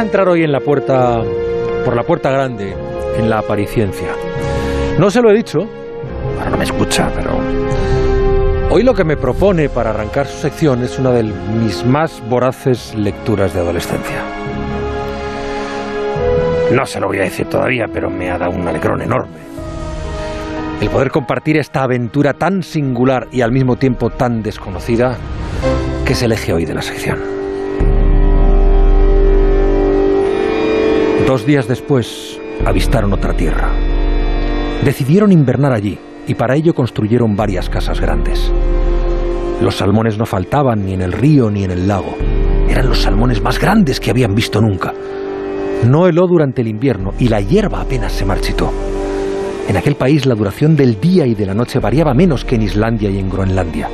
a entrar hoy en la puerta, por la puerta grande, en la apariciencia. No se lo he dicho, no me escucha, pero hoy lo que me propone para arrancar su sección es una de mis más voraces lecturas de adolescencia. No se lo voy a decir todavía, pero me ha dado un alegrón enorme. El poder compartir esta aventura tan singular y al mismo tiempo tan desconocida que se elige hoy de la sección. Dos días después avistaron otra tierra. Decidieron invernar allí y para ello construyeron varias casas grandes. Los salmones no faltaban ni en el río ni en el lago. Eran los salmones más grandes que habían visto nunca. No heló durante el invierno y la hierba apenas se marchitó. En aquel país la duración del día y de la noche variaba menos que en Islandia y en Groenlandia.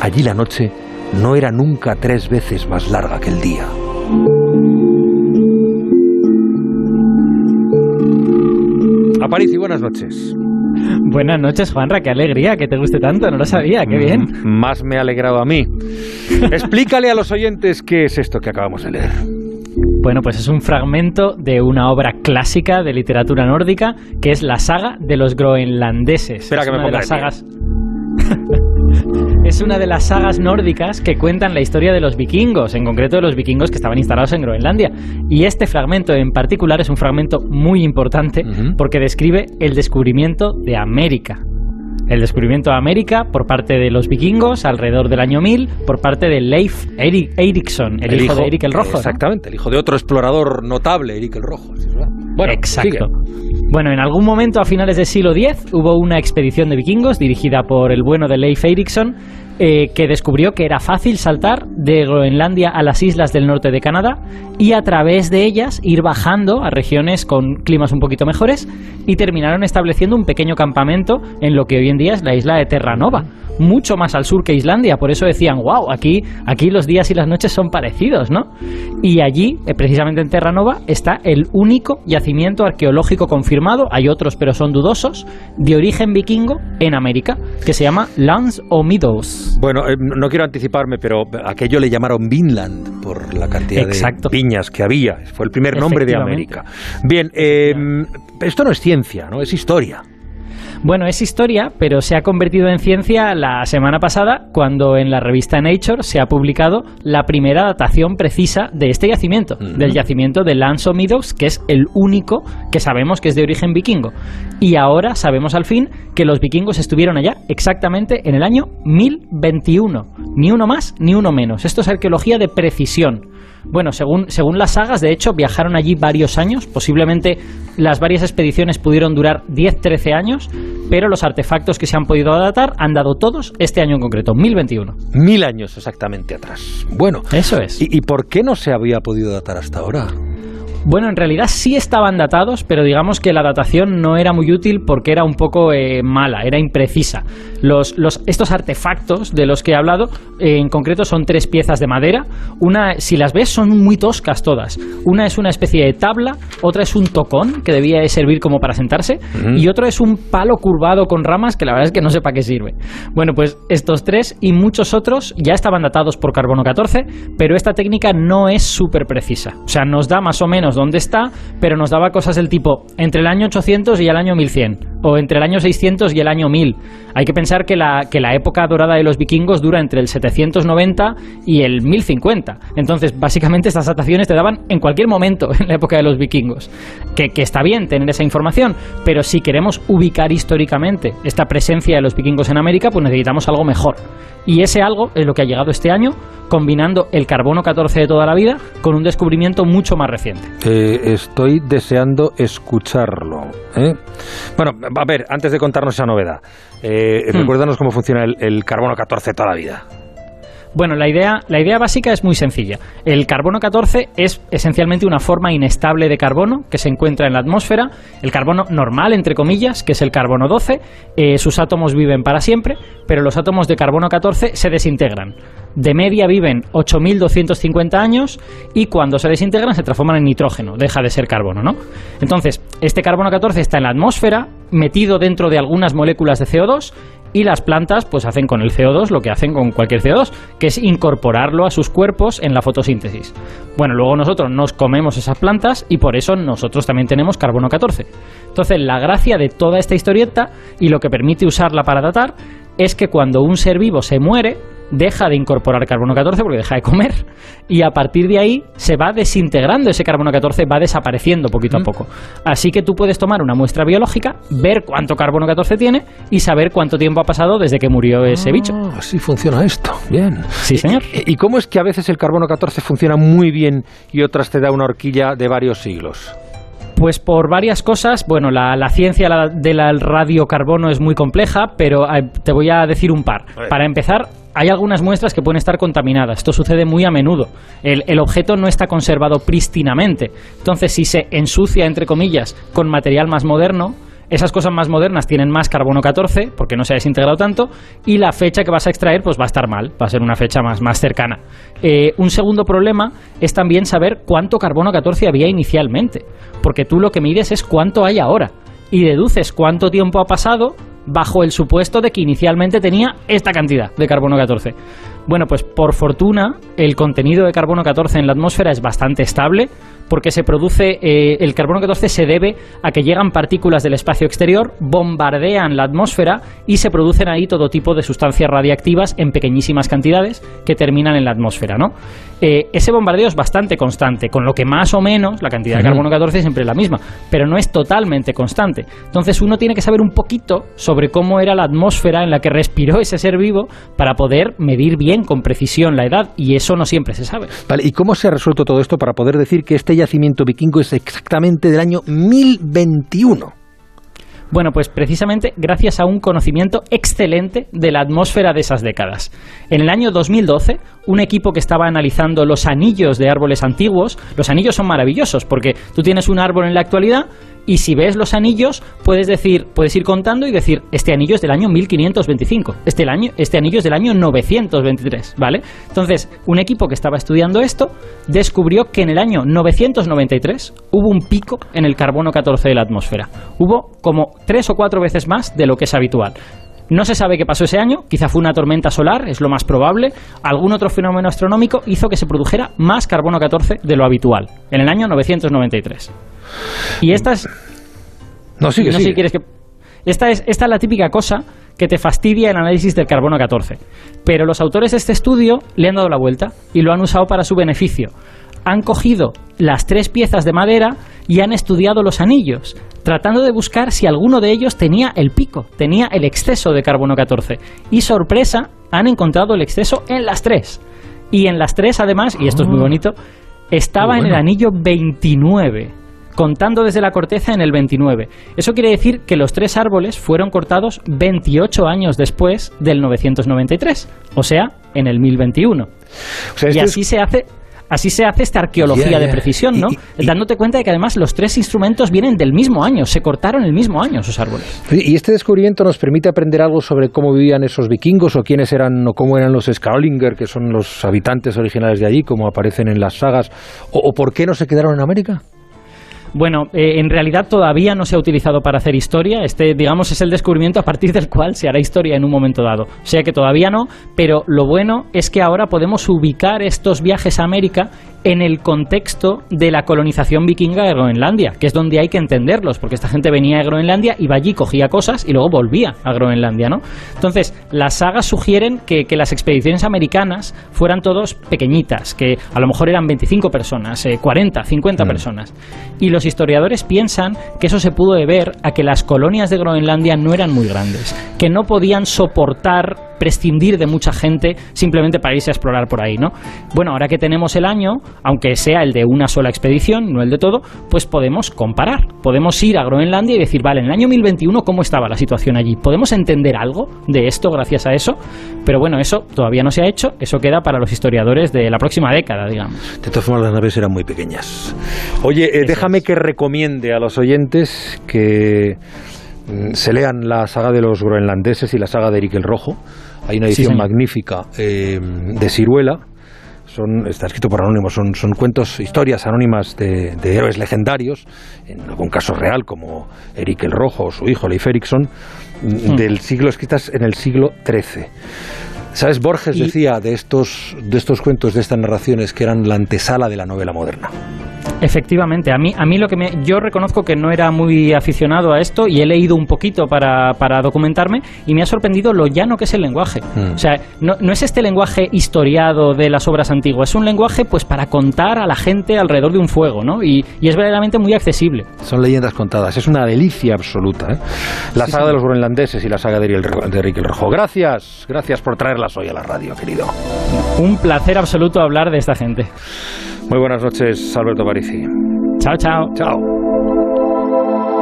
Allí la noche no era nunca tres veces más larga que el día. Aparici, buenas noches. Buenas noches, Juanra, qué alegría que te guste tanto, no lo sabía, qué bien. Mm, más me ha alegrado a mí. Explícale a los oyentes qué es esto que acabamos de leer. Bueno, pues es un fragmento de una obra clásica de literatura nórdica que es la saga de los groenlandeses. Espera es que me ponga las pie. es una de las sagas nórdicas que cuentan la historia de los vikingos, en concreto de los vikingos que estaban instalados en Groenlandia. Y este fragmento en particular es un fragmento muy importante porque describe el descubrimiento de América. El descubrimiento de América por parte de los vikingos alrededor del año 1000 por parte de Leif Eri- Eriksson, el, hijo, de Erik el Rojo. ¿no? Exactamente, el hijo de otro explorador notable, Erik el Rojo. Bueno, Exacto. sigue. Bueno, en algún momento a finales del siglo X hubo una expedición de vikingos dirigida por el bueno de Leif Erikson eh, que descubrió que era fácil saltar de Groenlandia a las islas del norte de Canadá y a través de ellas ir bajando a regiones con climas un poquito mejores y terminaron estableciendo un pequeño campamento en lo que hoy en día es la isla de Terranova, mucho más al sur que Islandia, por eso decían, wow, aquí, aquí los días y las noches son parecidos, ¿no? Y allí, eh, precisamente en Terranova, está el único yacimiento arqueológico confirmado, hay otros pero son dudosos, de origen vikingo en América, que se llama Lands o Meadows. Bueno, eh, no quiero anticiparme, pero aquello le llamaron Vinland por la cantidad Exacto. de viñas que había. Fue el primer nombre de. América. Bien, eh, esto no es ciencia, ¿no? Es historia. Bueno, es historia, pero se ha convertido en ciencia la semana pasada cuando en la revista Nature se ha publicado la primera datación precisa de este yacimiento, del yacimiento de Lanzo Meadows, que es el único que sabemos que es de origen vikingo. Y ahora sabemos al fin que los vikingos estuvieron allá exactamente en el año 1021. Ni uno más ni uno menos. Esto es arqueología de precisión. Bueno, según, según las sagas, de hecho, viajaron allí varios años. Posiblemente las varias expediciones pudieron durar 10-13 años, pero los artefactos que se han podido datar han dado todos este año en concreto, 1021. Mil años exactamente atrás. Bueno, Eso es. ¿y, y por qué no se había podido datar hasta ahora? Bueno, en realidad sí estaban datados, pero digamos que la datación no era muy útil porque era un poco eh, mala, era imprecisa. Los, los, estos artefactos de los que he hablado, eh, en concreto, son tres piezas de madera. Una, si las ves, son muy toscas todas. Una es una especie de tabla, otra es un tocón que debía de servir como para sentarse, y otro es un palo curvado con ramas que la verdad es que no sé para qué sirve. Bueno, pues estos tres y muchos otros ya estaban datados por carbono 14, pero esta técnica no es súper precisa. O sea, nos da más o menos dónde está, pero nos daba cosas del tipo entre el año 800 y el año 1100, o entre el año 600 y el año 1000. Hay que pensar que la, que la época dorada de los vikingos dura entre el 790 y el 1050. Entonces, básicamente estas dataciones te daban en cualquier momento en la época de los vikingos. Que, que está bien tener esa información, pero si queremos ubicar históricamente esta presencia de los vikingos en América, pues necesitamos algo mejor. Y ese algo es lo que ha llegado este año, combinando el carbono 14 de toda la vida con un descubrimiento mucho más reciente. Eh, estoy deseando escucharlo. ¿eh? Bueno, a ver, antes de contarnos esa novedad, eh, Hmm. recuérdanos cómo funciona el, el carbono 14 toda la vida. Bueno, la idea, la idea básica es muy sencilla. El carbono 14 es esencialmente una forma inestable de carbono que se encuentra en la atmósfera. El carbono normal, entre comillas, que es el carbono 12, eh, sus átomos viven para siempre, pero los átomos de carbono 14 se desintegran. De media viven 8.250 años y cuando se desintegran se transforman en nitrógeno, deja de ser carbono, ¿no? Entonces, este carbono 14 está en la atmósfera, metido dentro de algunas moléculas de CO2 y las plantas pues hacen con el CO2 lo que hacen con cualquier CO2, que es incorporarlo a sus cuerpos en la fotosíntesis. Bueno, luego nosotros nos comemos esas plantas y por eso nosotros también tenemos carbono 14. Entonces, la gracia de toda esta historieta y lo que permite usarla para datar es que cuando un ser vivo se muere, deja de incorporar carbono 14 porque deja de comer y a partir de ahí se va desintegrando ese carbono 14, va desapareciendo poquito a poco. Así que tú puedes tomar una muestra biológica, ver cuánto carbono 14 tiene y saber cuánto tiempo ha pasado desde que murió ese bicho. Ah, Así funciona esto. Bien. Sí, señor. ¿Y cómo es que a veces el carbono 14 funciona muy bien y otras te da una horquilla de varios siglos? Pues por varias cosas, bueno, la, la ciencia del radiocarbono es muy compleja, pero eh, te voy a decir un par. Para empezar, hay algunas muestras que pueden estar contaminadas. Esto sucede muy a menudo. El, objeto no está conservado prístinamente. Entonces, si se ensucia, entre comillas, con material más moderno, esas cosas más modernas tienen más carbono 14 porque no se ha desintegrado tanto y la fecha que vas a extraer pues va a estar mal, va a ser una fecha más, más cercana. Eh, un segundo problema es también saber cuánto carbono 14 había inicialmente, porque tú lo que mides es cuánto hay ahora y deduces cuánto tiempo ha pasado bajo el supuesto de que inicialmente tenía esta cantidad de carbono 14. Bueno, pues por fortuna el contenido de carbono 14 en la atmósfera es bastante estable porque se produce, eh, el carbono 14 se debe a que llegan partículas del espacio exterior, bombardean la atmósfera y se producen ahí todo tipo de sustancias radiactivas en pequeñísimas cantidades que terminan en la atmósfera, ¿no? Eh, ese bombardeo es bastante constante, con lo que más o menos la cantidad de carbono 14 es siempre la misma, pero no es totalmente constante. Entonces uno tiene que saber un poquito sobre cómo era la atmósfera en la que respiró ese ser vivo para poder medir bien con precisión la edad y eso no siempre se sabe. Vale, ¿y cómo se ha resuelto todo esto para poder decir que este yacimiento vikingo es exactamente del año 1021? Bueno, pues precisamente gracias a un conocimiento excelente de la atmósfera de esas décadas. En el año 2012, un equipo que estaba analizando los anillos de árboles antiguos, los anillos son maravillosos porque tú tienes un árbol en la actualidad y si ves los anillos puedes decir, puedes ir contando y decir, este anillo es del año 1525, este, año, este anillo es del año 923, ¿vale? Entonces, un equipo que estaba estudiando esto descubrió que en el año 993 hubo un pico en el carbono 14 de la atmósfera. Hubo como tres o cuatro veces más de lo que es habitual. No se sabe qué pasó ese año, quizá fue una tormenta solar, es lo más probable. Algún otro fenómeno astronómico hizo que se produjera más carbono 14 de lo habitual, en el año 993. Y esta es No, sigue, no sigue. si quieres que. Esta es, esta es la típica cosa que te fastidia el análisis del carbono 14. Pero los autores de este estudio le han dado la vuelta y lo han usado para su beneficio. Han cogido las tres piezas de madera y han estudiado los anillos, tratando de buscar si alguno de ellos tenía el pico, tenía el exceso de carbono 14. Y sorpresa, han encontrado el exceso en las tres. Y en las tres, además, y esto es muy Ah. bonito, estaba en el anillo 29 contando desde la corteza en el 29. Eso quiere decir que los tres árboles fueron cortados 28 años después del 993, o sea, en el 1021. O sea, Y es- así se hace Así se hace esta arqueología de precisión, ¿no? Y- y- y- Dándote cuenta de que además los tres instrumentos vienen del mismo año, se cortaron el mismo año esos árboles. ¿Y este descubrimiento nos permite aprender algo sobre cómo vivían esos vikingos o quiénes eran o cómo eran los Skralinger, que son los habitantes originales de allí, como aparecen en las sagas? ¿O, o por qué no se quedaron en América? Bueno, eh, en realidad todavía no se ha utilizado para hacer historia. Este, digamos, es el descubrimiento a partir del cual se hará historia en un momento dado. O sea que todavía no, pero lo bueno es que ahora podemos ubicar estos viajes a América en el contexto de la colonización vikinga de Groenlandia, que es donde hay que entenderlos, porque esta gente venía de Groenlandia, iba allí, cogía cosas y luego volvía a Groenlandia, ¿no? Entonces, las sagas sugieren que, que las expediciones americanas fueran todos pequeñitas, que a lo mejor eran 25 personas, eh, 40, 50 Mm. personas. Y los historiadores piensan que eso se pudo deber a que las colonias de Groenlandia no eran muy grandes, que no podían soportar prescindir de mucha gente simplemente para irse a explorar por ahí, ¿no? Bueno, ahora que tenemos el año, aunque sea el de una sola expedición, no el de todo, pues podemos comparar. Podemos ir a Groenlandia y decir, vale, en el año 1021, ¿cómo estaba la situación allí? ¿Podemos entender algo de esto gracias a eso? Pero bueno, eso todavía no se ha hecho, eso queda para los historiadores de la próxima década, digamos. De todas formas, las naves eran muy pequeñas. Oye, eh, déjame es. que recomiende a los oyentes que se lean la saga de los groenlandeses y la saga de Eric el Rojo. Hay una Sí, edición magnífica eh, de Ciruela. son, está escrito por anónimos, son, son cuentos, historias anónimas de, de héroes legendarios, en algún caso real, como Eric el Rojo o su hijo Leif Erikson, Hmm. del siglo escritas en el siglo XIII. ¿Sabes? Borges Y- decía de estos, de estos cuentos, de estas narraciones, que eran la antesala de la novela moderna. Efectivamente, a mí, a mí lo que me, yo reconozco que no era muy aficionado a esto y he leído un poquito para, para documentarme y me ha sorprendido lo llano que es el lenguaje. Mm. O sea, no, no es este lenguaje historiado de las obras antiguas, es un lenguaje pues para contar a la gente alrededor de un fuego, ¿no? Y, y es verdaderamente muy accesible. Son leyendas contadas, es una delicia absoluta. ¿eh? La saga de los groenlandeses y la saga de de el Rojo. Gracias, gracias por traerlas hoy a la radio, querido. Un placer absoluto hablar de esta gente. Muy buenas noches, Alberto Parici. Chao, chao. Chao.